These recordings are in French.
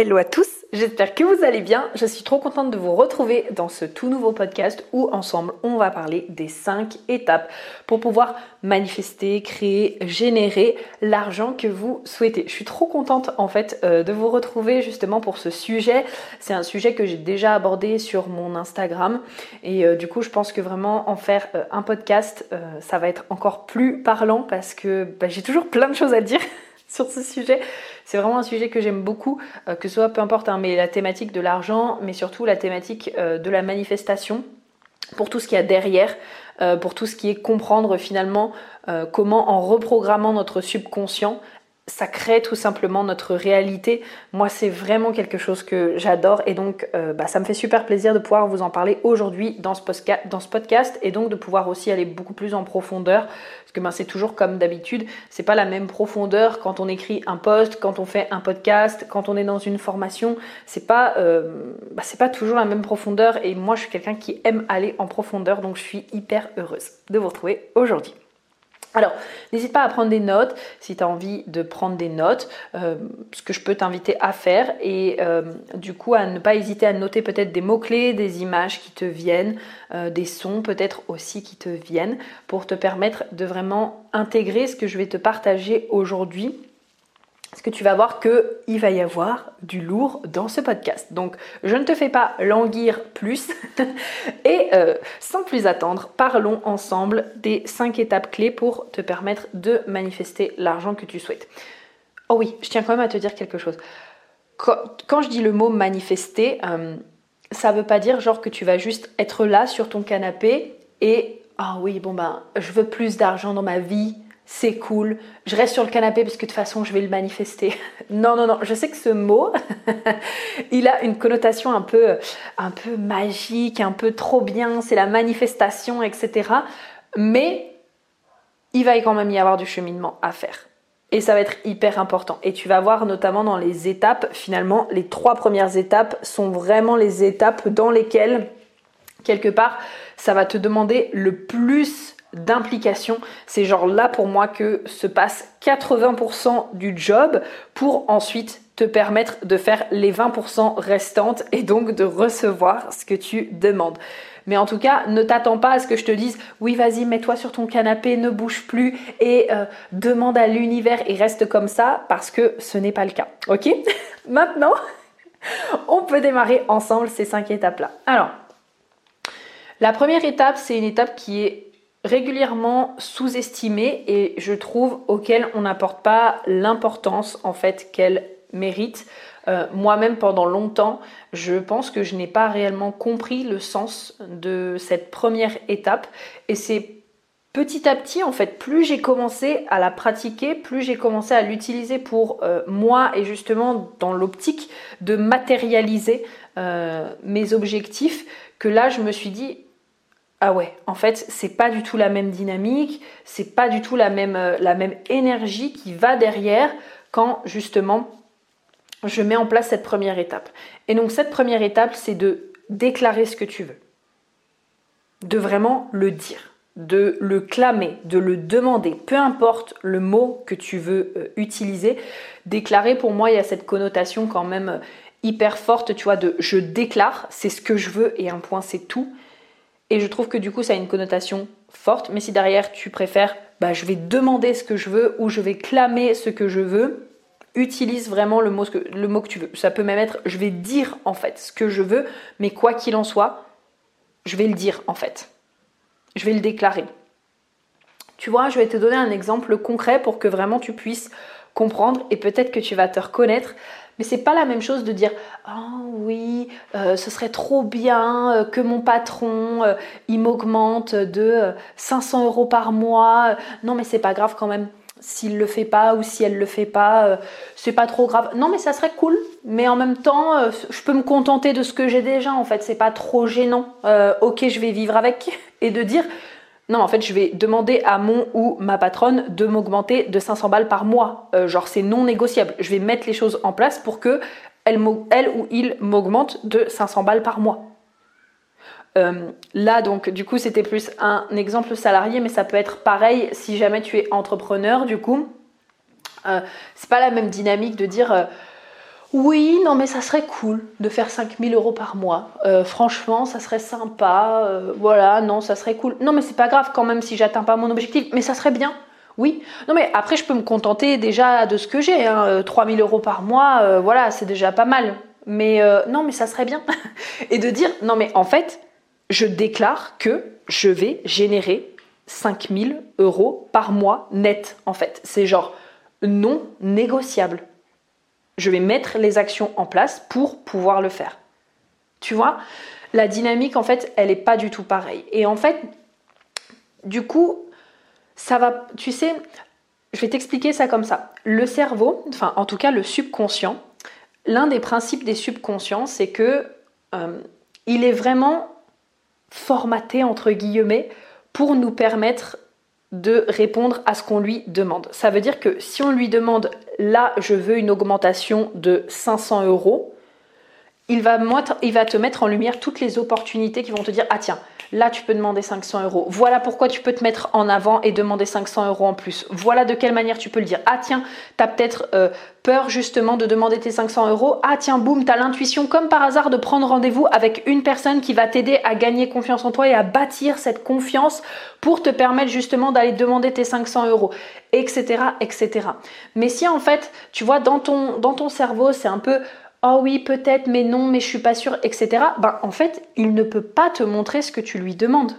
Hello à tous, j'espère que vous allez bien. Je suis trop contente de vous retrouver dans ce tout nouveau podcast où ensemble on va parler des 5 étapes pour pouvoir manifester, créer, générer l'argent que vous souhaitez. Je suis trop contente en fait euh, de vous retrouver justement pour ce sujet. C'est un sujet que j'ai déjà abordé sur mon Instagram et euh, du coup je pense que vraiment en faire euh, un podcast ça va être encore plus parlant parce que bah, j'ai toujours plein de choses à dire. sur ce sujet. C'est vraiment un sujet que j'aime beaucoup, euh, que ce soit peu importe, hein, mais la thématique de l'argent, mais surtout la thématique euh, de la manifestation, pour tout ce qu'il y a derrière, euh, pour tout ce qui est comprendre finalement comment en reprogrammant notre subconscient, ça crée tout simplement notre réalité. Moi, c'est vraiment quelque chose que j'adore et donc euh, bah, ça me fait super plaisir de pouvoir vous en parler aujourd'hui dans, ce podcast et donc de pouvoir aussi aller beaucoup plus en profondeur parce que ben, c'est toujours comme d'habitude, c'est pas la même profondeur quand on écrit un post, quand on fait un podcast, quand on est dans une formation, c'est pas, euh, bah, pas toujours la même profondeur et moi je suis quelqu'un qui aime aller en profondeur donc je suis hyper heureuse de vous retrouver aujourd'hui. Alors, n'hésite pas à prendre des notes si tu as envie de prendre des notes, euh, ce que je peux t'inviter à faire, et euh, du coup à ne pas hésiter à noter peut-être des mots-clés, des images qui te viennent, euh, des sons peut-être aussi qui te viennent, pour te permettre de vraiment intégrer ce que je vais te partager aujourd'hui parce que tu vas voir qu'il va y avoir du lourd dans ce podcast. Donc, je ne te fais pas languir plus. Et euh, sans plus attendre, parlons ensemble des 5 étapes clés pour te permettre de manifester l'argent que tu souhaites. Oh oui, je tiens quand même à te dire quelque chose. Quand, je dis le mot manifester, euh, ça ne veut pas dire genre que tu vas juste être là sur ton canapé et ah oui, bon ben, je veux plus d'argent dans ma vie, c'est cool, je reste sur le canapé parce que de toute façon je vais le manifester. non, non, non, je sais que ce mot, il a une connotation un peu, un peu magique, un peu trop bien, c'est la manifestation, etc. Mais il va quand même y avoir du cheminement à faire. Et ça va être hyper important. Et tu vas voir notamment dans les étapes, finalement, les trois premières étapes sont vraiment les étapes dans lesquelles, quelque part, ça va te demander le plus d'implication. C'est genre là pour moi que se passe 80% du job pour ensuite te permettre de faire les 20% restantes et donc de recevoir ce que tu demandes. Mais en tout cas, ne t'attends pas à ce que je te dise oui, vas-y, mets-toi sur ton canapé, ne bouge plus et euh, demande à l'univers et reste comme ça parce que ce n'est pas le cas. Ok? Maintenant, on peut démarrer ensemble ces cinq étapes-là. Alors, la première étape, c'est une étape qui est régulièrement sous-estimée et je trouve auquel on n'apporte pas l'importance en fait qu'elle mérite. Euh, moi-même pendant longtemps, je pense que je n'ai pas réellement compris le sens de cette première étape et c'est petit à petit en fait, plus j'ai commencé à la pratiquer, plus j'ai commencé à l'utiliser pour euh, moi et justement dans l'optique de matérialiser euh, mes objectifs que là je me suis dit ah ouais, en fait, c'est pas du tout la même dynamique, c'est pas du tout la même, euh, la même énergie qui va derrière quand justement je mets en place cette première étape. Et donc cette première étape, c'est de déclarer ce que tu veux. De vraiment le dire, de le clamer, de le demander, peu importe le mot que tu veux euh, utiliser. Déclarer, pour moi, il y a cette connotation quand même euh, hyper forte, tu vois, de je déclare, c'est ce que je veux et un point, c'est tout. Et je trouve que du coup, ça a une connotation forte. Mais si derrière, tu préfères, bah, je vais demander ce que je veux ou je vais clamer ce que je veux, utilise vraiment le mot, que, le mot que tu veux. Ça peut même être, je vais dire en fait ce que je veux, mais quoi qu'il en soit, je vais le dire en fait. Je vais le déclarer. Tu vois, je vais te donner un exemple concret pour que vraiment tu puisses comprendre et peut-être que tu vas te reconnaître Mais c'est pas la même chose de dire oh oui, euh, ce serait trop bien euh, que mon patron euh, il m'augmente de 500 euros par mois. Non mais c'est pas grave quand même. S'il le fait pas ou si elle le fait pas, c'est pas trop grave. Non mais ça serait cool. Mais en même temps, je peux me contenter de ce que j'ai déjà. En fait, c'est pas trop gênant. ok, je vais vivre avec et de dire non, en fait, je vais demander à mon ou ma patronne de m'augmenter de 500 balles par mois. genre, c'est non négociable. Je vais mettre les choses en place pour que elle, ou il m'augmente de 500 balles par mois. Euh, là, donc, du coup, c'était plus un exemple salarié, mais ça peut être pareil si jamais tu es entrepreneur, du coup. Euh, c'est pas la même dynamique de dire euh, oui, non, mais ça serait cool de faire 5000 euros par mois. franchement, ça serait sympa. voilà, non, ça serait cool. Non, mais c'est pas grave quand même si j'atteins pas mon objectif, mais ça serait bien. Oui, non mais après je peux me contenter déjà de ce que j'ai, hein. 3000 euh, euros par mois, euh, voilà, c'est déjà pas mal. Mais euh, non, mais ça serait bien. Et de dire, non mais en fait, je déclare que je vais générer 5000 euros par mois net, en fait. C'est genre non négociable. Je vais mettre les actions en place pour pouvoir le faire. Tu vois, la dynamique, en fait, elle n'est pas du tout pareille. Et en fait, du coup, ça va, tu sais, je vais t'expliquer ça comme ça. Le cerveau, enfin en tout cas le subconscient, l'un des principes des subconscients, c'est que euh, il est vraiment formaté entre guillemets pour nous permettre de répondre à ce qu'on lui demande. Ça veut dire que si on lui demande là je veux une augmentation de 500 euros, il va, il va te mettre en lumière toutes les opportunités qui vont te dire ah tiens Là, tu peux demander 500 euros. Voilà pourquoi tu peux te mettre en avant et demander 500 euros en plus. Voilà de quelle manière tu peux le dire. Ah tiens, tu as peut-être euh, peur justement de demander tes 500 euros. Ah tiens, boum, tu as l'intuition comme par hasard de prendre rendez-vous avec une personne qui va t'aider à gagner confiance en toi et à bâtir cette confiance pour te permettre justement d'aller demander tes 500 euros, etc., etc. Mais si en fait, tu vois, dans ton cerveau, c'est un peu oh oui, peut-être, mais non, mais je suis pas sûre, etc. Ben, en fait, il ne peut pas te montrer ce que tu lui demandes.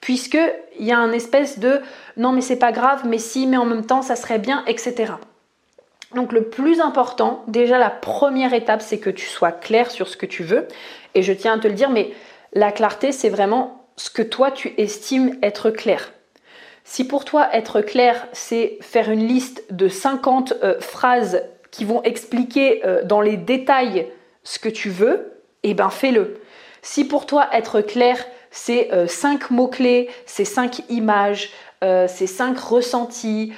Puisque il y a un espèce de non, mais c'est pas grave, mais si, mais en même temps, ça serait bien, etc. Donc le plus important, déjà la première étape, c'est que tu sois clair sur ce que tu veux. Et je tiens à te le dire, mais la clarté, c'est vraiment ce que toi tu estimes être clair. Si pour toi être clair, c'est faire une liste de 50 euh, phrases qui vont expliquer euh, dans les détails ce que tu veux, eh ben fais-le. Si pour toi être clair, c'est euh, cinq mots-clés, c'est cinq images, euh, c'est cinq ressentis,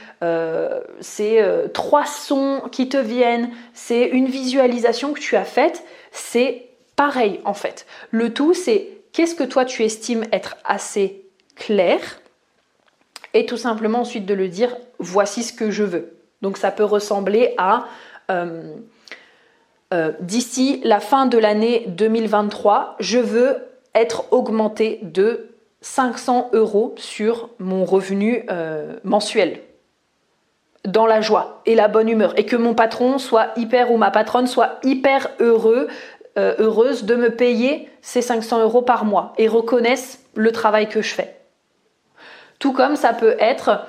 c'est trois sons qui te viennent, c'est une visualisation que tu as faite, c'est pareil en fait. Le tout, c'est qu'est-ce que toi tu estimes être assez clair et tout simplement ensuite de le dire, voici ce que je veux. Donc ça peut ressembler à euh, euh, d'ici la fin de l'année 2023, je veux être augmenté de 500 euros sur mon revenu euh, mensuel dans la joie et la bonne humeur et que mon patron soit hyper ou ma patronne soit hyper heureux heureuse de me payer ces 500 euros par mois et reconnaisse le travail que je fais. Tout comme ça peut être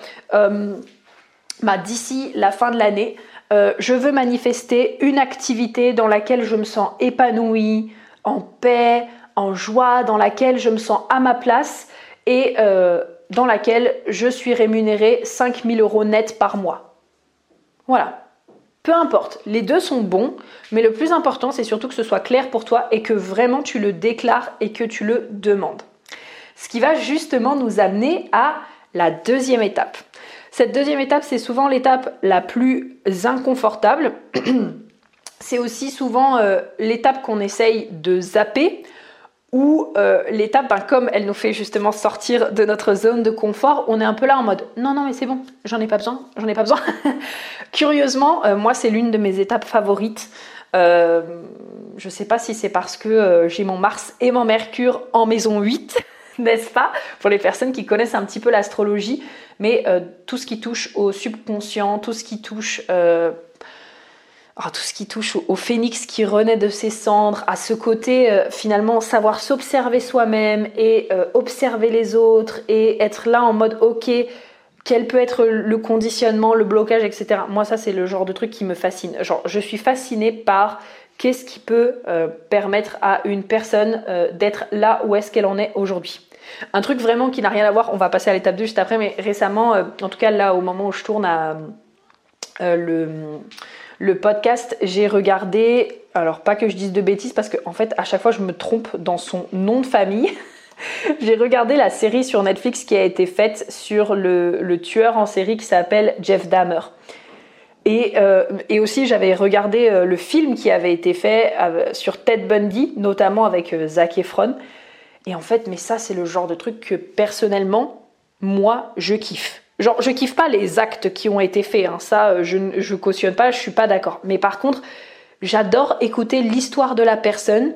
bah, d'ici la fin de l'année, euh, je veux manifester une activité dans laquelle je me sens épanouie, en paix, en joie, dans laquelle je me sens à ma place et euh, dans laquelle je suis rémunérée 5000 euros net par mois. Voilà. Peu importe, les deux sont bons, mais le plus important, c'est surtout que ce soit clair pour toi et que vraiment tu le déclares et que tu le demandes. Ce qui va justement nous amener à la deuxième étape. Cette deuxième étape, c'est souvent l'étape la plus inconfortable. c'est aussi souvent euh, l'étape qu'on essaye de zapper ou euh, l'étape, ben, comme elle nous fait justement sortir de notre zone de confort, on est un peu là en mode non, non, mais c'est bon, j'en ai pas besoin, j'en ai pas besoin. Curieusement, euh, moi, c'est l'une de mes étapes favorites. je sais pas si c'est parce que j'ai mon Mars et mon Mercure en maison 8. n'est-ce pas Pour les personnes qui connaissent un petit peu l'astrologie, mais euh, tout ce qui touche au subconscient, tout ce qui touche, euh, oh, tout ce qui touche au, phénix qui renaît de ses cendres, à ce côté euh, finalement savoir s'observer soi-même et observer les autres et être là en mode ok, quel peut être le conditionnement, le blocage, etc. Moi, ça, c'est le genre de truc qui me fascine. Genre, je suis fascinée par qu'est-ce qui peut euh, permettre à une personne euh, d'être là où est-ce qu'elle en est aujourd'hui. Un truc vraiment qui n'a rien à voir, on va passer à l'étape 2 juste après, mais récemment, euh, en tout cas là au moment où je tourne le, le podcast, j'ai regardé, alors pas que je dise de bêtises, parce qu'en en fait à chaque fois je me trompe dans son nom de famille. J'ai regardé la série sur Netflix qui a été faite sur le, tueur en série qui s'appelle Jeff Dahmer. Et, euh, aussi, j'avais regardé euh, le film qui avait été fait euh, sur Ted Bundy, notamment avec Zac Efron. Et en fait, mais ça, c'est le genre de truc que personnellement, moi, je kiffe. Genre, je kiffe pas les actes qui ont été faits. Hein. Ça, je, je cautionne pas, je suis pas d'accord. Mais par contre, j'adore écouter l'histoire de la personne.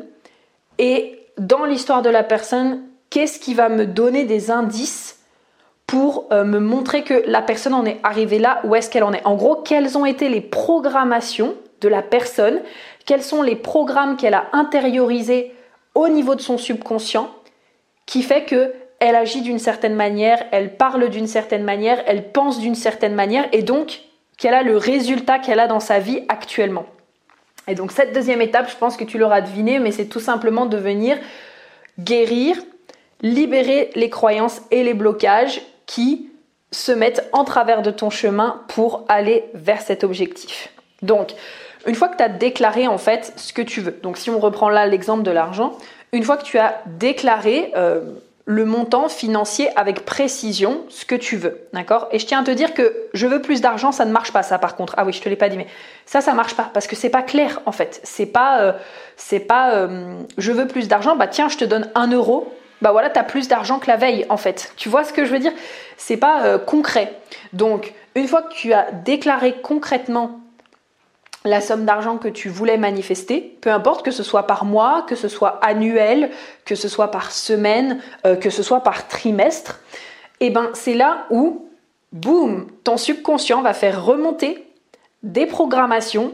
Et dans l'histoire de la personne, qu'est-ce qui va me donner des indices pour euh, me montrer que la personne en est arrivée là, où est-ce qu'elle en est. En gros, quelles ont été les programmations de la personne, quels sont les programmes qu'elle a intériorisés au niveau de son subconscient, qui fait que elle agit d'une certaine manière, elle parle d'une certaine manière, elle pense d'une certaine manière, et donc quel a le résultat qu'elle a dans sa vie actuellement. Et donc cette deuxième étape, je pense que tu l'auras deviné, mais c'est tout simplement de venir guérir libérer les croyances et les blocages qui se mettent en travers de ton chemin pour aller vers cet objectif. Donc, une fois que tu as déclaré en fait ce que tu veux, donc si on reprend là l'exemple de l'argent, une fois que tu as déclaré euh, le montant financier avec précision, ce que tu veux, d'accord? Et je tiens à te dire que je veux plus d'argent, ça ne marche pas ça par contre. Ah oui, je te l'ai pas dit, mais ça, ça marche pas parce que c'est pas clair en fait. C'est pas, euh, c'est pas, euh, je veux plus d'argent, bah tiens, je te donne un euro bah voilà, tu as plus d'argent que la veille en fait. Tu vois ce que je veux dire? C'est pas euh, concret. Donc, une fois que tu as déclaré concrètement la somme d'argent que tu voulais manifester, peu importe que ce soit par mois, que ce soit annuel, que ce soit par semaine, euh, que ce soit par trimestre, et eh ben c'est là où, boum, ton subconscient va faire remonter des programmations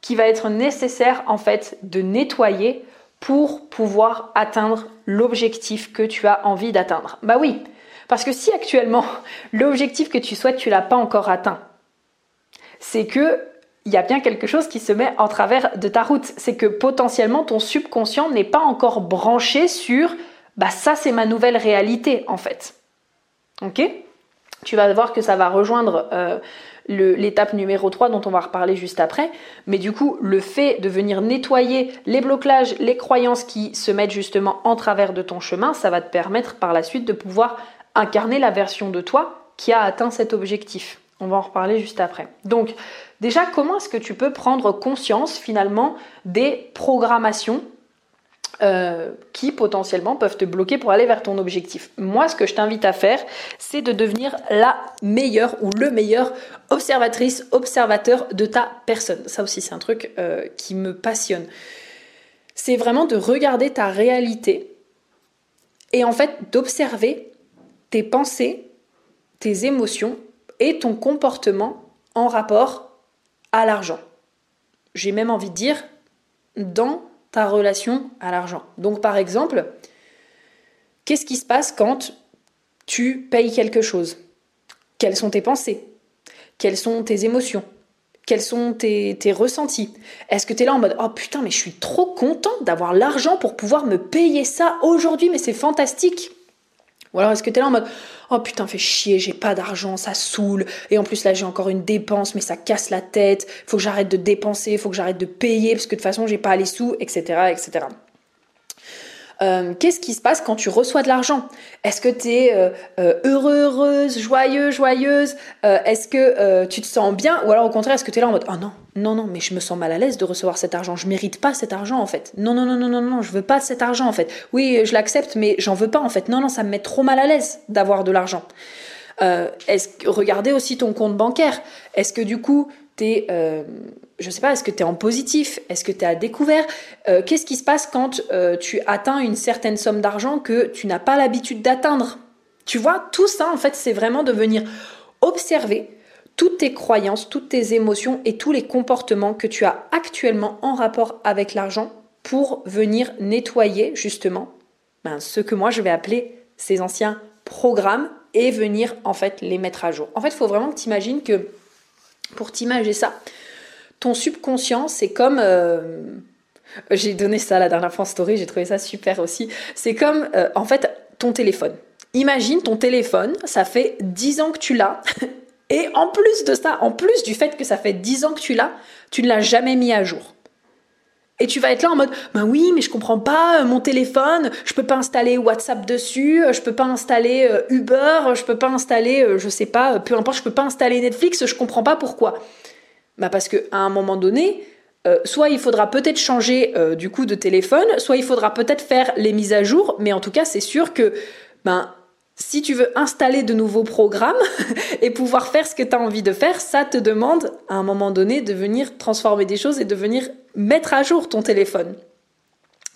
qui va être nécessaire en fait de nettoyer pour pouvoir atteindre l'objectif que tu as envie d'atteindre Bah oui, parce que si actuellement l'objectif que tu souhaites, tu l'as pas encore atteint, c'est que il y a bien quelque chose qui se met en travers de ta route. C'est que potentiellement ton subconscient n'est pas encore branché sur bah ça c'est ma nouvelle réalité en fait. Ok? Tu vas voir que ça va rejoindre euh, l'étape numéro 3 dont on va reparler juste après. Mais du coup, le fait de venir nettoyer les blocages, les croyances qui se mettent justement en travers de ton chemin, ça va te permettre par la suite de pouvoir incarner la version de toi qui a atteint cet objectif. On va en reparler juste après. Donc, déjà, comment est-ce que tu peux prendre conscience finalement des programmations euh, qui potentiellement peuvent te bloquer pour aller vers ton objectif. Moi, ce que je t'invite à faire, c'est de devenir la meilleure ou le meilleur observatrice, observateur de ta personne. Ça aussi, c'est un truc euh, qui me passionne. C'est vraiment de regarder ta réalité et en fait d'observer tes pensées, tes émotions et ton comportement en rapport à l'argent. J'ai même envie de dire dans ta relation à l'argent. Donc par exemple, qu'est-ce qui se passe quand tu payes quelque chose? Quelles sont tes pensées? Quelles sont tes émotions? Quels sont tes, ressentis? Est-ce que tu es là en mode Oh putain, mais je suis trop content d'avoir l'argent pour pouvoir me payer ça aujourd'hui, mais c'est fantastique ou alors est-ce que tu es là en mode Oh putain, fais chier, j'ai pas d'argent, ça saoule. Et en plus là, j'ai encore une dépense, mais ça casse la tête. Faut que j'arrête de dépenser, faut que j'arrête de payer, parce que de toute façon, j'ai pas les sous, etc. etc. Euh, qu'est-ce qui se passe quand tu reçois de l'argent? Est-ce que tu es euh, euh, heureux, heureuse, joyeux, joyeuse? Est-ce que tu te sens bien? Ou alors au contraire, est-ce que tu es là en mode Oh non, non, non, mais je me sens mal à l'aise de recevoir cet argent. Je mérite pas cet argent en fait. Non, non, non, non, non, non, je veux pas cet argent en fait. Oui, je l'accepte, mais j'en veux pas en fait. Non, non, ça me met trop mal à l'aise d'avoir de l'argent. est-ce regardez aussi ton compte bancaire Est-ce que du coup t'es, euh, je sais pas, est-ce que tu es en positif? Est-ce que tu es à découvert? Euh, Qu'est-ce qui se passe quand euh, tu atteins une certaine somme d'argent que tu n'as pas l'habitude d'atteindre? Tu vois, tout ça, en fait, c'est vraiment de venir observer toutes tes croyances, toutes tes émotions et tous les comportements que tu as actuellement en rapport avec l'argent pour venir nettoyer justement ben, ce que moi je vais appeler ces anciens programmes et venir en fait les mettre à jour. En fait, il faut vraiment que tu imagines que pour t'imaginer ça, ton subconscient, c'est comme... Euh, j'ai donné ça la dernière fois story, j'ai trouvé ça super aussi. C'est comme, euh, en fait, ton téléphone. Imagine ton téléphone, ça fait 10 ans que tu l'as. Et en plus de ça, en plus du fait que ça fait 10 ans que tu l'as, tu ne l'as jamais mis à jour. Et tu vas être là en mode, ben oui, mais je comprends pas euh, mon téléphone, je peux pas installer WhatsApp dessus, je peux pas installer Uber, je peux pas installer, je sais pas, peu importe, je peux pas installer Netflix, je comprends pas pourquoi. Bah parce qu'à un moment donné, euh, soit il faudra peut-être changer euh, du coup de téléphone, soit il faudra peut-être faire les mises à jour, mais en tout cas c'est sûr que ben, si tu veux installer de nouveaux programmes et pouvoir faire ce que tu as envie de faire, ça te demande à un moment donné de venir transformer des choses et de venir mettre à jour ton téléphone.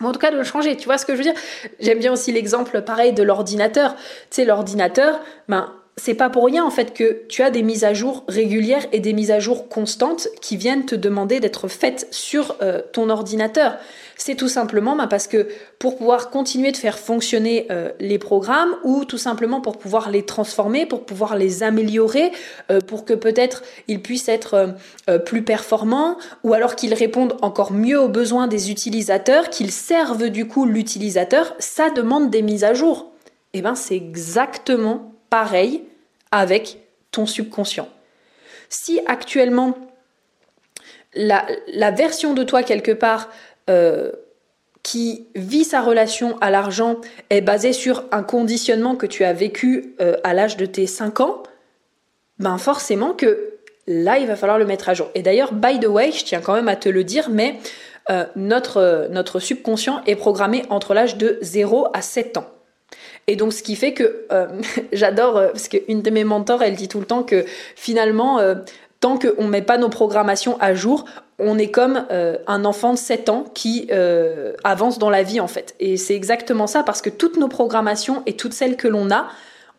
en tout cas, de le changer. Tu vois ce que je veux dire? J'aime bien aussi l'exemple pareil de l'ordinateur. Tu sais, l'ordinateur, ben, c'est pas pour rien en fait que tu as des mises à jour régulières et des mises à jour constantes qui viennent te demander d'être faites sur euh, ton ordinateur. C'est tout simplement bah, parce que pour pouvoir continuer de faire fonctionner euh, les programmes ou tout simplement pour pouvoir les transformer, pour pouvoir les améliorer, euh, pour que peut-être ils puissent être plus performants ou alors qu'ils répondent encore mieux aux besoins des utilisateurs, qu'ils servent du coup l'utilisateur, ça demande des mises à jour. Et eh ben c'est exactement pareil avec ton subconscient. Si actuellement la, version de toi quelque part euh, qui vit sa relation à l'argent est basée sur un conditionnement que tu as vécu euh, à l'âge de tes 5 ans, ben forcément que là, il va falloir le mettre à jour. Et d'ailleurs, by the way, je tiens quand même à te le dire, mais euh, notre, notre subconscient est programmé entre l'âge de 0 à 7 ans. Et donc, ce qui fait que euh, j'adore, euh, parce qu'une de mes mentors, elle dit tout le temps que finalement, euh, tant qu'on ne met pas nos programmations à jour, on est comme un enfant de 7 ans qui avance dans la vie en fait. Et c'est exactement ça, parce que toutes nos programmations et toutes celles que l'on a,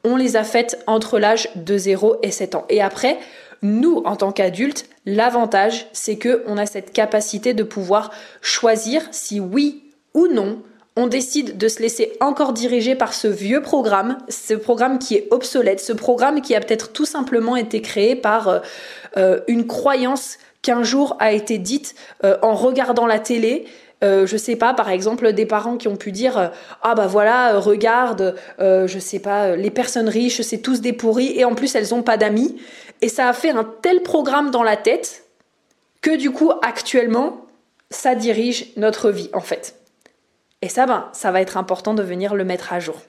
on les a faites entre l'âge de 0 et 7 ans. Et après, nous, en tant qu'adultes, l'avantage, c'est que on a cette capacité de pouvoir choisir si oui ou non on décide de se laisser encore diriger par ce vieux programme, ce programme qui est obsolète, ce programme qui a peut-être tout simplement été créé par euh, euh, une croyance qu'un jour a été dite euh, en regardant la télé. je sais pas, par exemple, des parents qui ont pu dire ah bah voilà, regarde, je sais pas, les personnes riches, c'est tous des pourris et en plus elles ont pas d'amis et ça a fait un tel programme dans la tête que du coup actuellement ça dirige notre vie en fait. Et ça, ben, ça va être important de venir le mettre à jour.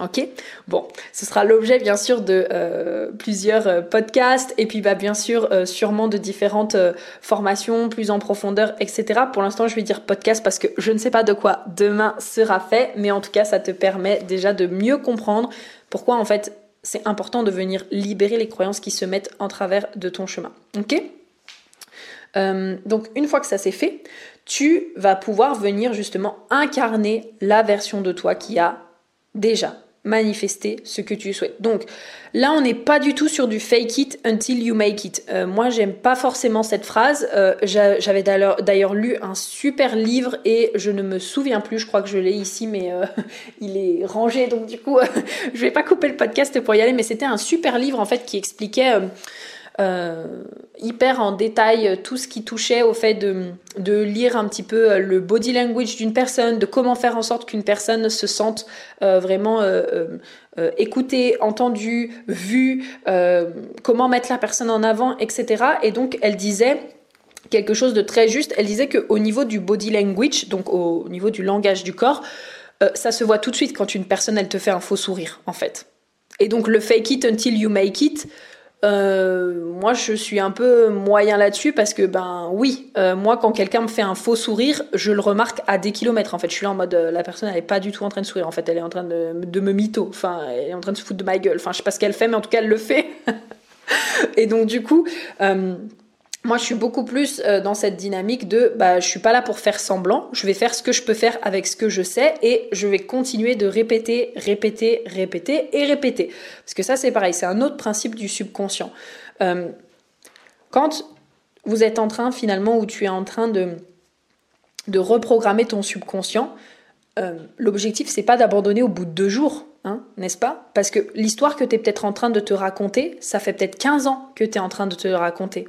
Ok? Bon, ce sera l'objet bien sûr de euh, plusieurs euh, podcasts et puis bah, bien sûr euh, sûrement de différentes formations plus en profondeur, etc. Pour l'instant, je vais dire podcast parce que je ne sais pas de quoi demain sera fait, mais en tout cas, ça te permet déjà de mieux comprendre pourquoi en fait c'est important de venir libérer les croyances qui se mettent en travers de ton chemin. Ok? Donc une fois que ça c'est fait, tu vas pouvoir venir justement incarner la version de toi qui a déjà manifesté ce que tu souhaites. Donc là, on n'est pas du tout sur du fake it until you make it. Euh, moi, j'aime pas forcément cette phrase. Euh, j'avais d'ailleurs lu un super livre et je ne me souviens plus. Je crois que je l'ai ici, mais euh, il est rangé, donc du coup, je vais pas couper le podcast pour y aller. Mais c'était un super livre en fait qui expliquait euh, hyper en détail tout ce qui touchait au fait de, lire un petit peu euh, le body language d'une personne, de comment faire en sorte qu'une personne se sente euh, vraiment écoutée, entendue, vue, comment mettre la personne en avant, etc. Et donc elle disait quelque chose de très juste. Elle disait qu'au niveau du body language, donc au niveau du langage du corps, ça se voit tout de suite quand une personne elle te fait un faux sourire en fait. Et donc le fake it until you make it, euh, moi, je suis un peu moyen là-dessus parce que, ben oui, euh, moi, quand quelqu'un me fait un faux sourire, je le remarque à des kilomètres. En fait, je suis là en mode, euh, la personne, elle est pas du tout en train de sourire. En fait, elle est en train de, de me mytho. Enfin, elle est en train de se foutre de ma gueule. Enfin, je sais pas ce qu'elle fait, mais en tout cas, elle le fait. Et donc, du coup, moi, je suis beaucoup plus euh, dans cette dynamique de bah, je suis pas là pour faire semblant, je vais faire ce que je peux faire avec ce que je sais et je vais continuer de répéter, répéter, répéter et répéter. Parce que ça, c'est pareil, c'est un autre principe du subconscient. Euh, quand vous êtes en train, finalement, ou tu es en train de, de reprogrammer ton subconscient, euh, l'objectif, c'est pas d'abandonner au bout de deux jours. hein, n'est-ce pas? Parce que l'histoire que tu es peut-être en train de te raconter, ça fait peut-être 15 ans que tu es en train de te raconter.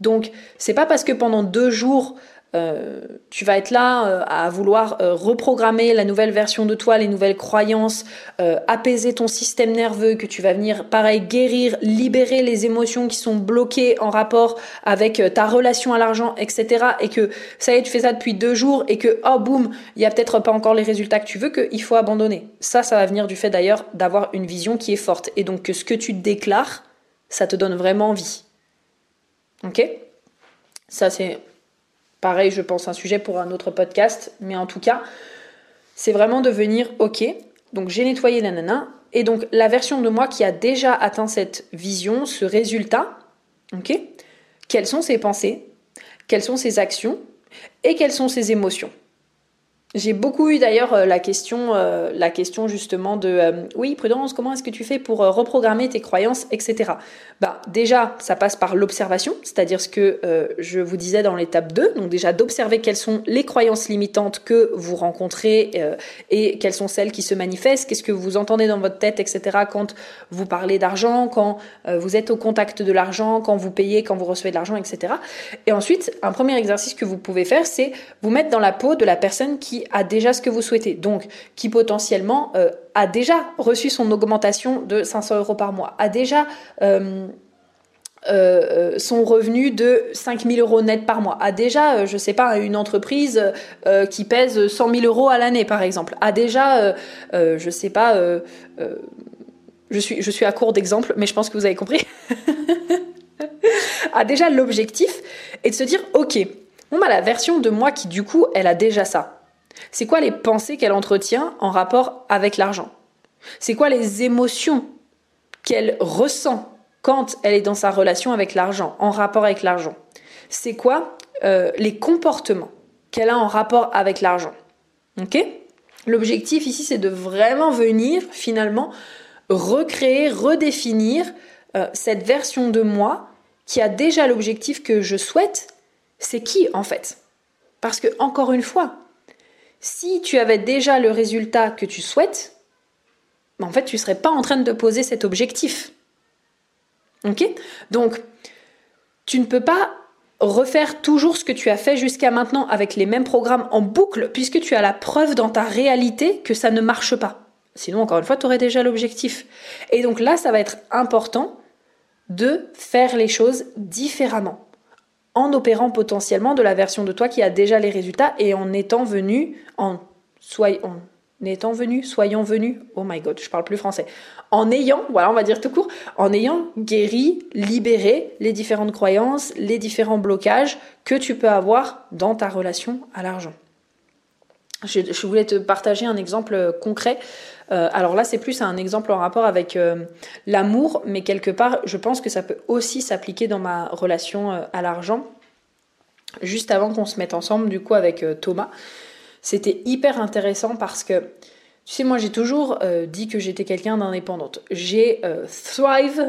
Donc, c'est pas parce que pendant deux jours, euh, tu vas être là euh, à vouloir euh, reprogrammer la nouvelle version de toi, les nouvelles croyances, apaiser ton système nerveux, que tu vas venir, pareil, guérir, libérer les émotions qui sont bloquées en rapport avec ta relation à l'argent, etc. Et que ça y est, tu fais ça depuis deux jours et que, oh boum, il y a peut-être pas encore les résultats que tu veux, qu'il faut abandonner. Ça, ça va venir du fait d'ailleurs d'avoir une vision qui est forte. Et donc que ce que tu déclares, ça te donne vraiment envie. Ok Ça, c'est pareil, je pense, un sujet pour un autre podcast. Mais en tout cas, c'est vraiment de venir, ok, donc j'ai nettoyé la nana. Et donc la version de moi qui a déjà atteint cette vision, ce résultat, ok Quelles sont ses pensées? Quelles sont ses actions? Et quelles sont ses émotions? J'ai beaucoup eu d'ailleurs euh, la question, euh, la question justement de euh, oui Prudence, comment est-ce que tu fais pour reprogrammer tes croyances, etc. Bah déjà, ça passe par l'observation, c'est-à-dire ce que je vous disais dans l'étape 2, donc déjà d'observer quelles sont les croyances limitantes que vous rencontrez et quelles sont celles qui se manifestent, qu'est-ce que vous entendez dans votre tête, etc. Quand vous parlez d'argent, quand vous êtes au contact de l'argent, quand vous payez, quand vous recevez de l'argent, etc. Et ensuite, un premier exercice que vous pouvez faire, c'est vous mettre dans la peau de la personne qui a déjà ce que vous souhaitez, donc qui potentiellement euh, a déjà reçu son augmentation de 500 euros par mois, a déjà euh, euh, son revenu de 5000 euros net par mois, a déjà, je sais pas, une entreprise qui pèse 100 000 euros à l'année par exemple, a déjà, je sais pas, je, suis, à court d'exemples, mais je pense que vous avez compris, a déjà l'objectif et de se dire, ok, bon bah la version de moi qui du coup, elle a déjà ça. C'est quoi les pensées qu'elle entretient en rapport avec l'argent? C'est quoi les émotions qu'elle ressent quand elle est dans sa relation avec l'argent, en rapport avec l'argent? C'est quoi euh, les comportements qu'elle a en rapport avec l'argent? Ok? L'objectif ici, c'est de vraiment venir finalement recréer, redéfinir euh, cette version de moi qui a déjà l'objectif que je souhaite. C'est qui en fait? Parce que encore une fois, si tu avais déjà le résultat que tu souhaites, en fait, tu ne serais pas en train de poser cet objectif. Ok? Donc, tu ne peux pas refaire toujours ce que tu as fait jusqu'à maintenant avec les mêmes programmes en boucle, puisque tu as la preuve dans ta réalité que ça ne marche pas. Sinon, encore une fois, tu aurais déjà l'objectif. Et donc là, ça va être important de faire les choses différemment en opérant potentiellement de la version de toi qui a déjà les résultats et en étant venu, en, soyons, étant venu, soyons venus, oh my god, je parle plus français, en ayant, voilà, on va dire tout court, en ayant guéri, libéré les différentes croyances, les différents blocages que tu peux avoir dans ta relation à l'argent. Je, voulais te partager un exemple concret. Euh, alors là, c'est plus un exemple en rapport avec euh, l'amour, mais quelque part, je pense que ça peut aussi s'appliquer dans ma relation euh, à l'argent. Juste avant qu'on se mette ensemble, du coup, avec Thomas, c'était hyper intéressant parce que, tu sais, moi, j'ai toujours dit que j'étais quelqu'un d'indépendante. J'ai thrive,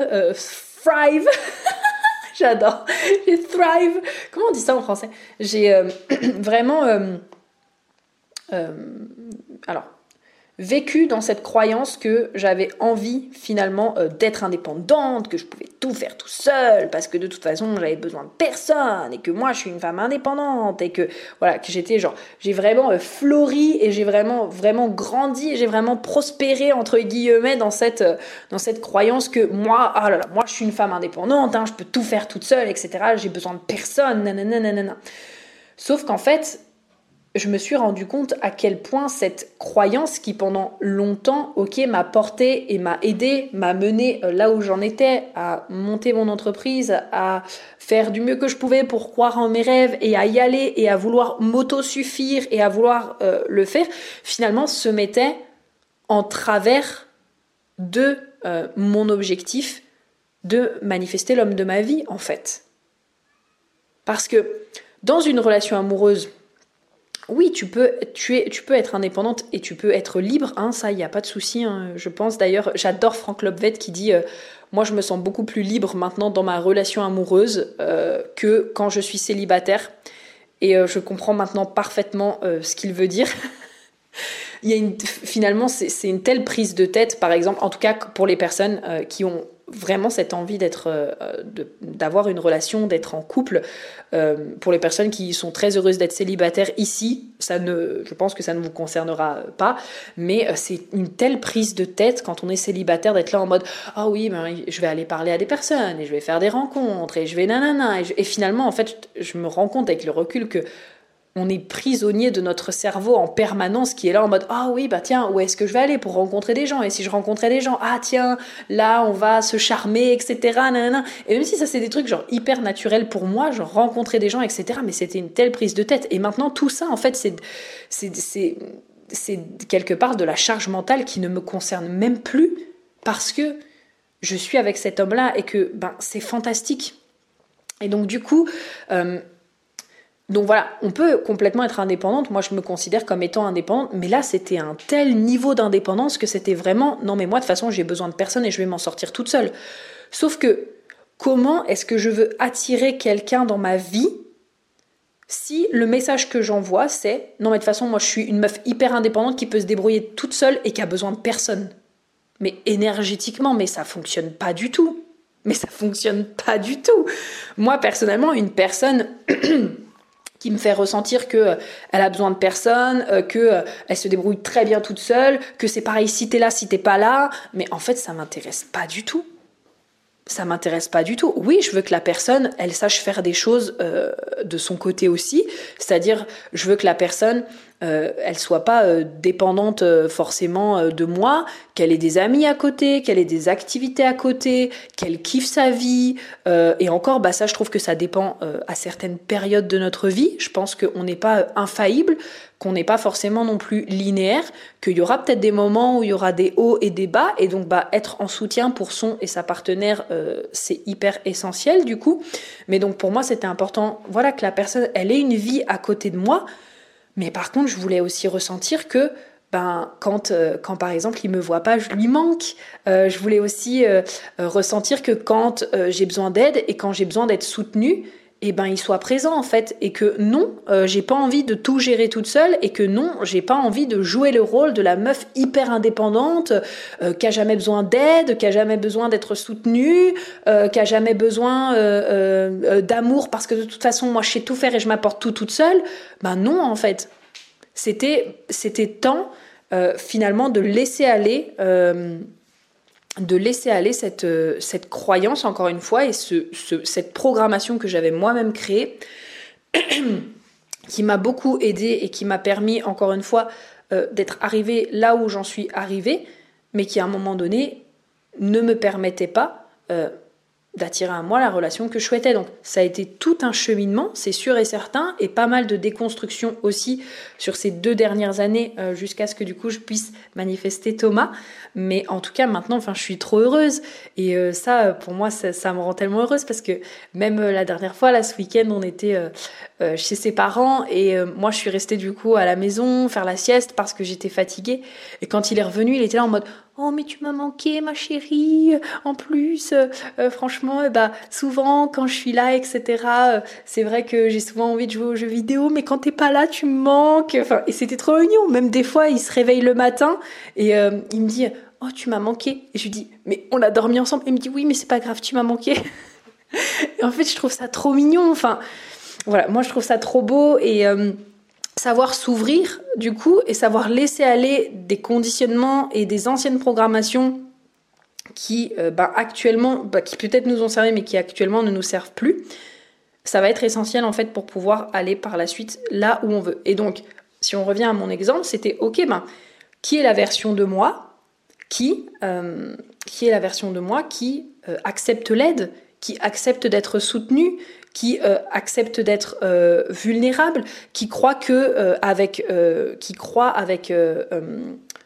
thrive. J'adore. J'ai thrive. Comment on dit ça en français? J'ai vraiment euh, alors, vécu dans cette croyance que j'avais envie finalement euh, d'être indépendante, que je pouvais tout faire tout seul, parce que de toute façon j'avais besoin de personne, et que moi je suis une femme indépendante, et que voilà, que j'étais genre, j'ai vraiment euh, fleuri, et j'ai vraiment, vraiment grandi, et j'ai vraiment prospéré, entre guillemets, dans cette, dans cette croyance que moi, ah là là, moi je suis une femme indépendante, hein, je peux tout faire toute seule, etc., j'ai besoin de personne, nanana. Sauf qu'en fait, je me suis rendu compte à quel point cette croyance qui pendant longtemps, ok, m'a porté et m'a aidé, m'a mené euh, là où j'en étais, à monter mon entreprise, à faire du mieux que je pouvais pour croire en mes rêves et à y aller et à vouloir m'auto-suffire et à vouloir euh, le faire, finalement se mettait en travers de euh, mon objectif de manifester l'homme de ma vie en fait. Parce que dans une relation amoureuse, oui, tu peux, tu, es, tu peux être indépendante et tu peux être libre, hein, ça, il n'y a pas de souci. Hein, je pense d'ailleurs, j'adore Franck Lobvet qui dit euh, Moi, je me sens beaucoup plus libre maintenant dans ma relation amoureuse euh, que quand je suis célibataire. Et euh, je comprends maintenant parfaitement ce qu'il veut dire. il y a une, finalement, c'est une telle prise de tête, par exemple, en tout cas pour les personnes qui ont vraiment cette envie d'être, euh, d'avoir une relation, d'être en couple. Euh, pour les personnes qui sont très heureuses d'être célibataires ici, ça ne, je pense que ça ne vous concernera pas, mais euh, c'est une telle prise de tête quand on est célibataire d'être là en mode ah oui, ben, je vais aller parler à des personnes et je vais faire des rencontres et je vais nanana et, et finalement en fait je me rends compte avec le recul que on est prisonnier de notre cerveau en permanence qui est là en mode ah oui bah tiens où est-ce que je vais aller pour rencontrer des gens? Et si je rencontrais des gens? Ah tiens là on va se charmer etc et même si ça c'est des trucs genre hyper naturels pour moi genre rencontrer des gens etc mais c'était une telle prise de tête. Et maintenant tout ça en fait c'est quelque part de la charge mentale qui ne me concerne même plus parce que je suis avec cet homme là et que ben c'est fantastique. Et donc du coup euh, donc voilà, on peut complètement être indépendante. Moi, je me considère comme étant indépendante, mais là, c'était un tel niveau d'indépendance que c'était vraiment non, mais moi, de toute façon, j'ai besoin de personne et je vais m'en sortir toute seule. Sauf que comment est-ce que je veux attirer quelqu'un dans ma vie si le message que j'envoie, c'est non, mais de toute façon, moi, je suis une meuf hyper indépendante qui peut se débrouiller toute seule et qui a besoin de personne. Mais énergétiquement, mais ça fonctionne pas du tout. Mais ça fonctionne pas du tout. Moi, personnellement, une personne. me fait ressentir que euh, elle a besoin de personne, euh, que euh, elle se débrouille très bien toute seule, que c'est pareil si t'es là, si t'es pas là, mais en fait ça m'intéresse pas du tout. Ça m'intéresse pas du tout. Oui, je veux que la personne, elle sache faire des choses de son côté aussi, c'est-à-dire je veux que la personne, euh, elle soit pas euh, dépendante euh, forcément de moi, qu'elle ait des amis à côté, qu'elle ait des activités à côté, qu'elle kiffe sa vie. et encore, bah ça, je trouve que ça dépend à certaines périodes de notre vie. Je pense qu'on n'est pas infaillible, qu'on n'est pas forcément non plus linéaire, qu'il y aura peut-être des moments où il y aura des hauts et des bas, et donc bah être en soutien pour son et sa partenaire, c'est hyper essentiel du coup. Mais donc pour moi, c'était important, voilà, que la personne, elle ait une vie à côté de moi mais par contre, je voulais aussi ressentir que ben, quand, euh, quand par exemple il me voit pas, je lui manque. Euh, je voulais aussi euh, ressentir que quand j'ai besoin d'aide et quand j'ai besoin d'être soutenue, eh ben il soit présent en fait et que non, j'ai pas envie de tout gérer toute seule et que non, j'ai pas envie de jouer le rôle de la meuf hyper indépendante qui a jamais besoin d'aide, qui a jamais besoin d'être soutenue, qui a jamais besoin d'amour parce que de toute façon moi je sais tout faire et je m'apporte tout toute seule. Ben non en fait. C'était c'était temps euh, finalement de laisser aller euh, de laisser aller cette, euh, cette croyance encore une fois et ce, cette programmation que j'avais moi-même créée qui m'a beaucoup aidé et qui m'a permis encore une fois d'être arrivé là où j'en suis arrivé mais qui à un moment donné ne me permettait pas d'attirer à moi la relation que je souhaitais. Donc ça a été tout un cheminement, c'est sûr et certain, et pas mal de déconstruction aussi sur ces deux dernières années euh, jusqu'à ce que du coup je puisse manifester Thomas. Mais en tout cas maintenant, enfin je suis trop heureuse et euh, ça pour moi ça, me rend tellement heureuse parce que même euh, la dernière fois là ce week-end on était chez ses parents et moi je suis restée du coup à la maison faire la sieste parce que j'étais fatiguée et quand il est revenu il était là en mode Oh mais tu m'as manqué ma chérie. En plus, euh, euh, franchement, bah souvent quand je suis là, etc. Euh, c'est vrai que j'ai souvent envie de jouer aux jeux vidéo, mais quand t'es pas là, tu me manques. Enfin, et c'était trop mignon. Même des fois, il se réveille le matin et il me dit Oh tu m'as manqué. Et je lui dis Mais on a dormi ensemble. Il me dit Oui mais c'est pas grave, tu m'as manqué. et en fait, je trouve ça trop mignon. Enfin, voilà, moi je trouve ça trop beau et savoir s'ouvrir du coup et savoir laisser aller des conditionnements et des anciennes programmations qui euh, bah, actuellement, bah, qui peut-être nous ont servi mais qui actuellement ne nous servent plus, ça va être essentiel en fait pour pouvoir aller par la suite là où on veut. Et donc, si on revient à mon exemple, c'était ok, ben, qui est la version de moi qui, euh, euh, accepte l'aide, qui accepte d'être soutenu, qui euh, accepte d'être euh, vulnérable, qui croit que euh, avec, qui croit avec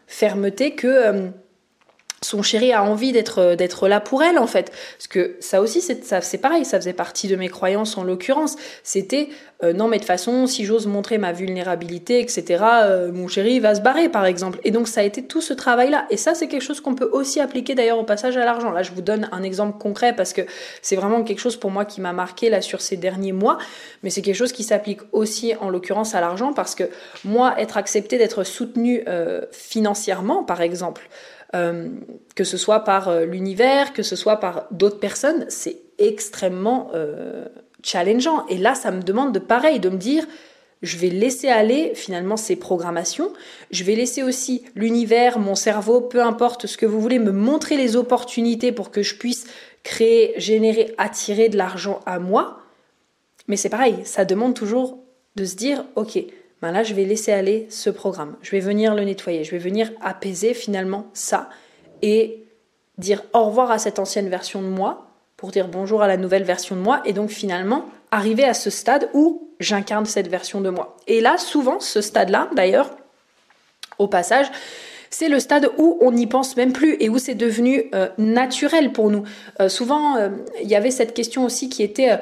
fermeté que son chéri a envie d'être d'être là pour elle en fait. Parce que ça aussi c'est ça c'est pareil ça faisait partie de mes croyances en l'occurrence. C'était euh, non mais de toute façon si j'ose montrer ma vulnérabilité etc euh, mon chéri va se barrer par exemple. Et donc ça a été tout ce travail là et ça c'est quelque chose qu'on peut aussi appliquer d'ailleurs au passage à l'argent. Là je vous donne un exemple concret parce que c'est vraiment quelque chose pour moi qui m'a marqué là sur ces derniers mois. Mais c'est quelque chose qui s'applique aussi en l'occurrence à l'argent parce que moi être accepté d'être soutenu euh, financièrement par exemple euh, que ce soit par euh, l'univers, que ce soit par d'autres personnes, c'est extrêmement euh, challengeant. Et là, ça me demande de pareil, de me dire, je vais laisser aller finalement ces programmations, je vais laisser aussi l'univers, mon cerveau, peu importe ce que vous voulez, me montrer les opportunités pour que je puisse créer, générer, attirer de l'argent à moi. Mais c'est pareil, ça demande toujours de se dire, ok, ben là je vais laisser aller ce programme, je vais venir le nettoyer, je vais venir apaiser finalement ça et dire au revoir à cette ancienne version de moi pour dire bonjour à la nouvelle version de moi et donc finalement arriver à ce stade où j'incarne cette version de moi. Et là souvent ce stade-là d'ailleurs au passage c'est le stade où on n'y pense même plus et où c'est devenu euh, naturel pour nous. Euh, souvent, euh, il y avait cette question aussi qui était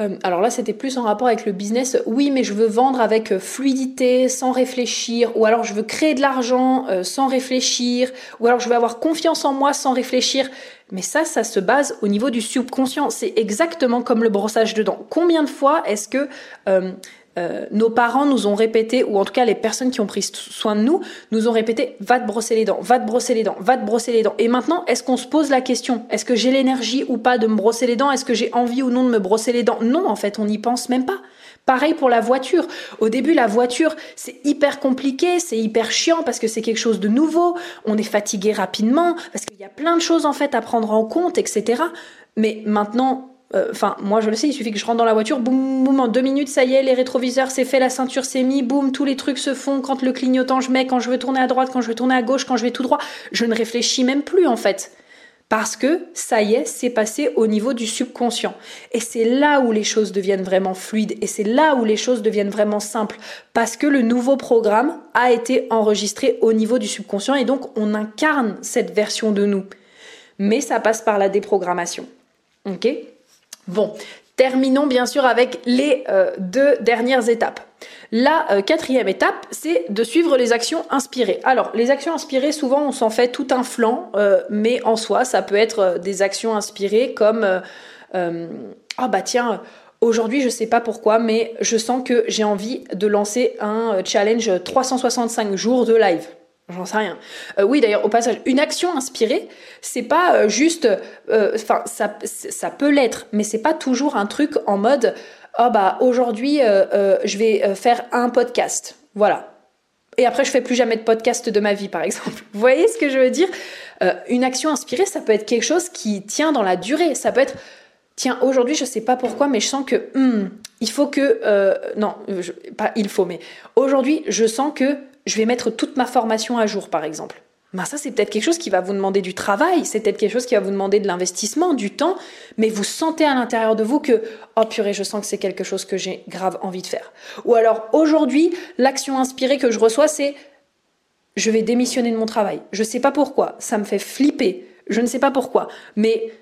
euh, alors là, c'était plus en rapport avec le business. Oui, mais je veux vendre avec euh, fluidité, sans réfléchir, ou alors je veux créer de l'argent euh, sans réfléchir, ou alors je veux avoir confiance en moi sans réfléchir. Mais ça, ça se base au niveau du subconscient. C'est exactement comme le brossage de dents. Combien de fois est-ce que nos parents nous ont répété, ou en tout cas les personnes qui ont pris soin de nous, nous ont répété va te brosser les dents, va te brosser les dents, va te brosser les dents. Et maintenant, est-ce qu'on se pose la question Est-ce que j'ai l'énergie ou pas de me brosser les dents Est-ce que j'ai envie ou non de me brosser les dents? Non, en fait, on n'y pense même pas. Pareil pour la voiture. Au début, la voiture, c'est hyper compliqué, c'est hyper chiant parce que c'est quelque chose de nouveau. On est fatigué rapidement parce qu'il y a plein de choses en fait à prendre en compte, etc. Mais maintenant, euh, enfin, moi je le sais, il suffit que je rentre dans la voiture, boum, boum, en deux minutes, ça y est, les rétroviseurs c'est fait, la ceinture c'est mis, boum, tous les trucs se font. Quand le clignotant je mets, quand je veux tourner à droite, quand je veux tourner à gauche, quand je vais tout droit, je ne réfléchis même plus en fait. Parce que ça y est, c'est passé au niveau du subconscient. Et c'est là où les choses deviennent vraiment fluides et c'est là où les choses deviennent vraiment simples. Parce que le nouveau programme a été enregistré au niveau du subconscient et donc on incarne cette version de nous. Mais ça passe par la déprogrammation. Ok? Bon, terminons bien sûr avec les euh, deux dernières étapes. La euh, quatrième étape, c'est de suivre les actions inspirées. Alors, les actions inspirées, souvent, on s'en fait tout un flanc, euh, mais en soi, ça peut être des actions inspirées comme ah bah tiens. Aujourd'hui, je sais pas pourquoi, mais je sens que j'ai envie de lancer un challenge 365 jours de live. J'en sais rien. Euh, oui, d'ailleurs, au passage, une action inspirée, c'est pas euh, juste, euh, enfin, ça, ça peut l'être, mais c'est pas toujours un truc en mode, oh bah aujourd'hui, je vais faire un podcast, voilà. Et après, je fais plus jamais de podcast de ma vie, par exemple. Vous voyez ce que je veux dire? Une action inspirée, ça peut être quelque chose qui tient dans la durée. Ça peut être, tiens, aujourd'hui, je sais pas pourquoi, mais je sens que, hmm, il faut que, non, pas il faut, mais aujourd'hui, je sens que je vais mettre toute ma formation à jour, par exemple. Ben ça, c'est peut-être quelque chose qui va vous demander du travail, c'est peut-être quelque chose qui va vous demander de l'investissement, du temps, mais vous sentez à l'intérieur de vous que, oh purée, je sens que c'est quelque chose que j'ai grave envie de faire. Ou alors, aujourd'hui, l'action inspirée que je reçois, c'est, je vais démissionner de mon travail. Je sais pas pourquoi, ça me fait flipper, je ne sais pas pourquoi, mais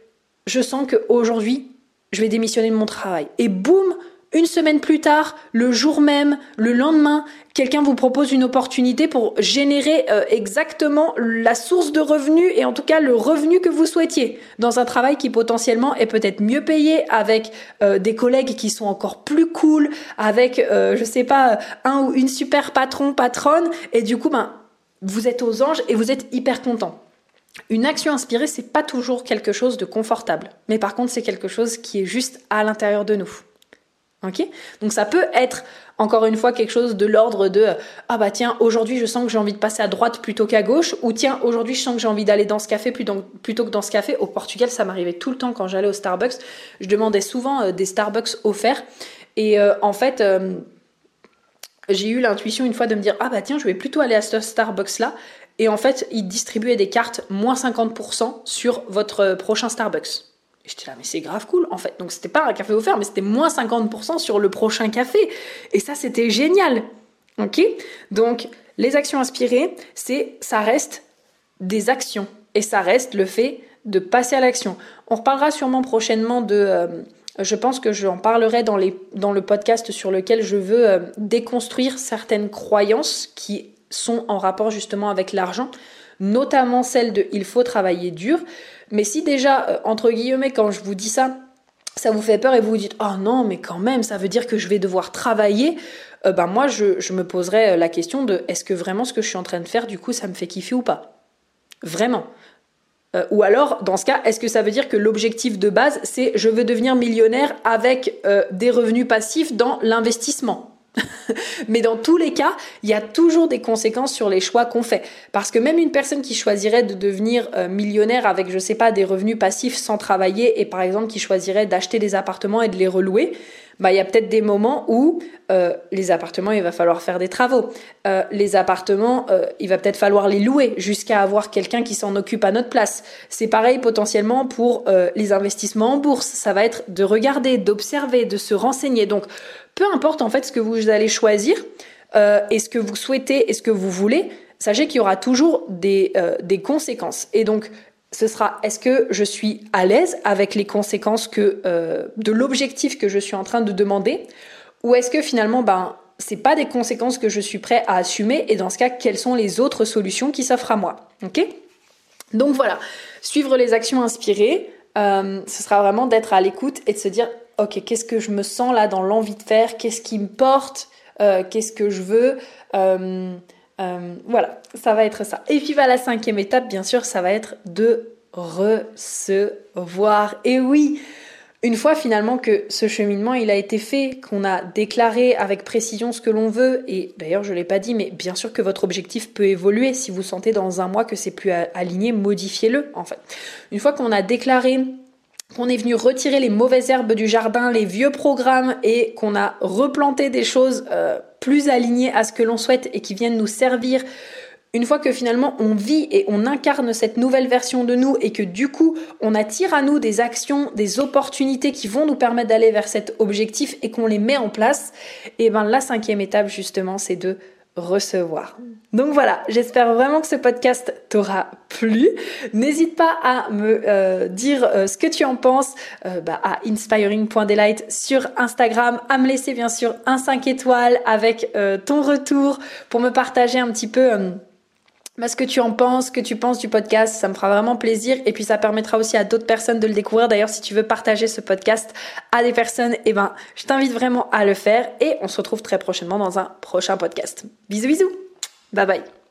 je sens qu'aujourd'hui, je vais démissionner de mon travail. Et boum, une semaine plus tard, le jour même, le lendemain, quelqu'un vous propose une opportunité pour générer euh, exactement la source de revenus et en tout cas le revenu que vous souhaitiez dans un travail qui potentiellement est peut-être mieux payé avec euh, des collègues qui sont encore plus cool, avec euh, je sais pas un ou une super patron patronne et du coup ben vous êtes aux anges et vous êtes hyper content. Une action inspirée, c'est pas toujours quelque chose de confortable, mais par contre, c'est quelque chose qui est juste à l'intérieur de nous. Donc ça peut être encore une fois quelque chose de l'ordre de ah bah tiens aujourd'hui je sens que j'ai envie de passer à droite plutôt qu'à gauche ou tiens aujourd'hui je sens que j'ai envie d'aller dans ce café plutôt, que dans ce café. Au Portugal ça m'arrivait tout le temps quand j'allais au Starbucks. Je demandais souvent euh, des Starbucks offerts et euh, en fait euh, j'ai eu l'intuition une fois de me dire ah bah tiens je vais plutôt aller à ce Starbucks là et en fait ils distribuaient des cartes moins 50% sur votre prochain Starbucks. J'étais là, mais c'est grave cool en fait. Donc c'était pas un café offert, mais c'était moins 50% sur le prochain café. Et ça, c'était génial. Ok? Donc les actions inspirées, c'est, ça reste des actions. Et ça reste le fait de passer à l'action. On reparlera sûrement prochainement de... Euh, je pense que j'en parlerai dans, le podcast sur lequel je veux euh, déconstruire certaines croyances qui sont en rapport justement avec l'argent, notamment celle de il faut travailler dur. Mais si déjà, euh, entre guillemets, quand je vous dis ça, ça vous fait peur et vous vous dites oh non mais quand même ça veut dire que je vais devoir travailler ben moi je, me poserais la question de est-ce que vraiment ce que je suis en train de faire du coup ça me fait kiffer ou pas? Vraiment. Euh, ou alors, dans ce cas, est-ce que ça veut dire que l'objectif de base, c'est je veux devenir millionnaire avec euh, des revenus passifs dans l'investissement? mais dans tous les cas, il y a toujours des conséquences sur les choix qu'on fait. Parce que même une personne qui choisirait de devenir euh, millionnaire avec, je sais pas, des revenus passifs sans travailler et par exemple qui choisirait d'acheter des appartements et de les relouer, bah, il y a peut-être des moments où euh, les appartements, il va falloir faire des travaux. Euh, les appartements, il va peut-être falloir les louer jusqu'à avoir quelqu'un qui s'en occupe à notre place. C'est pareil potentiellement pour les investissements en bourse. Ça va être de regarder, d'observer, de se renseigner. Donc, peu importe en fait ce que vous allez choisir euh, et ce que vous souhaitez et ce que vous voulez, sachez qu'il y aura toujours des, euh, des conséquences. Et donc, ce sera est-ce que je suis à l'aise avec les conséquences que, euh, de l'objectif que je suis en train de demander ou est-ce que finalement, ben, c'est pas des conséquences que je suis prêt à assumer et dans ce cas, quelles sont les autres solutions qui s'offrent à moi Ok? Donc voilà, suivre les actions inspirées, ce sera vraiment d'être à l'écoute et de se dire ok, qu'est-ce que je me sens là dans l'envie de faire, qu'est-ce qui me porte, euh, qu'est-ce que je veux? Euh, euh, voilà, ça va être ça. Et puis bah, la cinquième étape, bien sûr, ça va être de recevoir. Et oui, une fois finalement que ce cheminement il a été fait, qu'on a déclaré avec précision ce que l'on veut, et d'ailleurs je l'ai pas dit, mais bien sûr que votre objectif peut évoluer. Si vous sentez dans un mois que c'est plus aligné, modifiez-le en fait. Une fois qu'on a déclaré qu'on est venu retirer les mauvaises herbes du jardin, les vieux programmes et qu'on a replanté des choses euh, plus alignées à ce que l'on souhaite et qui viennent nous servir. Une fois que finalement on vit et on incarne cette nouvelle version de nous et que du coup on attire à nous des actions, des opportunités qui vont nous permettre d'aller vers cet objectif et qu'on les met en place, et ben la cinquième étape justement c'est de recevoir. Donc voilà, j'espère vraiment que ce podcast t'aura plu. N'hésite pas à me euh, dire euh, ce que tu en penses euh, bah, à inspiring.delight sur Instagram, à me laisser bien sûr un 5 étoiles avec ton retour pour me partager un petit peu bah, ce que tu en penses, ce que tu penses du podcast, ça me fera vraiment plaisir et puis ça permettra aussi à d'autres personnes de le découvrir. D'ailleurs, si tu veux partager ce podcast à des personnes, eh ben, je t'invite vraiment à le faire et on se retrouve très prochainement dans un prochain podcast. Bisous bisous. Bye bye.